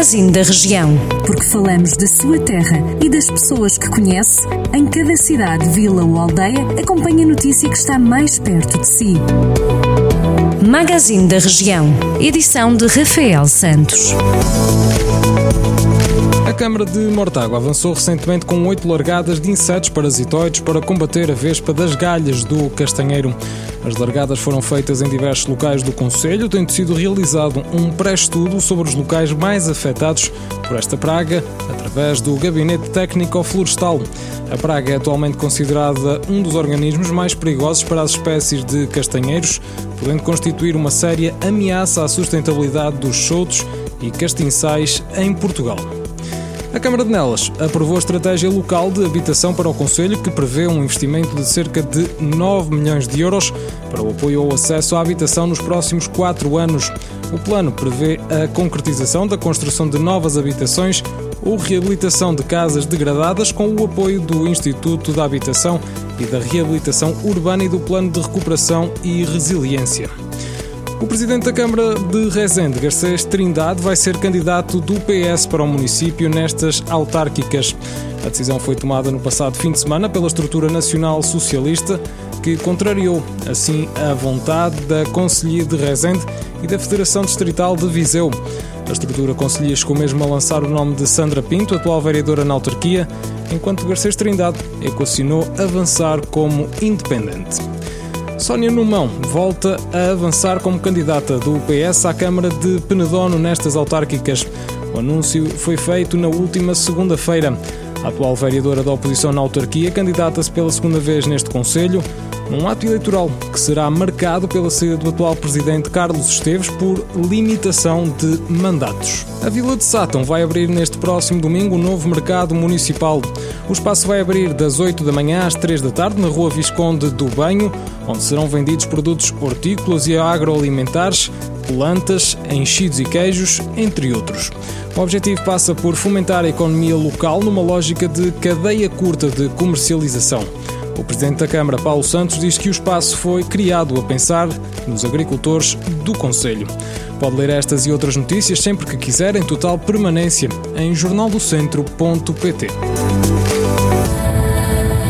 Magazine da Região. Porque falamos da sua terra e das pessoas que conhece, em cada cidade, vila ou aldeia, acompanhe a notícia que está mais perto de si. Magazine da Região. Edição de Rafael Santos. A Câmara de Mortágua avançou recentemente com oito largadas de insetos parasitoides para combater a vespa das galhas do castanheiro. As largadas foram feitas em diversos locais do Conselho, tendo sido realizado um pré-estudo sobre os locais mais afetados por esta praga, através do Gabinete Técnico Florestal. A praga é atualmente considerada um dos organismos mais perigosos para as espécies de castanheiros, podendo constituir uma séria ameaça à sustentabilidade dos chotos e castiçais em Portugal. A Câmara de Nelas aprovou a estratégia local de habitação para o Conselho, que prevê um investimento de cerca de 9 milhões de euros para o apoio ao acesso à habitação nos próximos quatro anos. O plano prevê a concretização da construção de novas habitações ou reabilitação de casas degradadas com o apoio do Instituto da Habitação e da Reabilitação Urbana e do Plano de Recuperação e Resiliência. O presidente da Câmara de Rezende, Garcês Trindade, vai ser candidato do PS para o município nestas autárquicas. A decisão foi tomada no passado fim de semana pela estrutura nacional socialista, que contrariou, assim, a vontade da Conselhia de Rezende e da Federação Distrital de Viseu. A estrutura conselhia chegou mesmo a lançar o nome de Sandra Pinto, atual vereadora na autarquia, enquanto Garcês Trindade equacionou avançar como independente. Sónia Numão volta a avançar como candidata do PS à Câmara de Penedono nestas autárquicas. O anúncio foi feito na última segunda-feira. A atual vereadora da oposição na autarquia candidata-se pela segunda vez neste Conselho, num ato eleitoral que será marcado pela saída do atual presidente Carlos Esteves por limitação de mandatos. A Vila de Sátão vai abrir neste próximo domingo um novo mercado municipal. O espaço vai abrir das 8 da manhã às 3 da tarde na Rua Visconde do Banho, onde serão vendidos produtos hortícolas e agroalimentares, plantas, enchidos e queijos, entre outros. O objetivo passa por fomentar a economia local numa lógica de cadeia curta de comercialização. O Presidente da Câmara, Paulo Santos, diz que o espaço foi criado a pensar nos agricultores do Conselho. Pode ler estas e outras notícias sempre que quiser, em total permanência, em jornaldocentro.pt.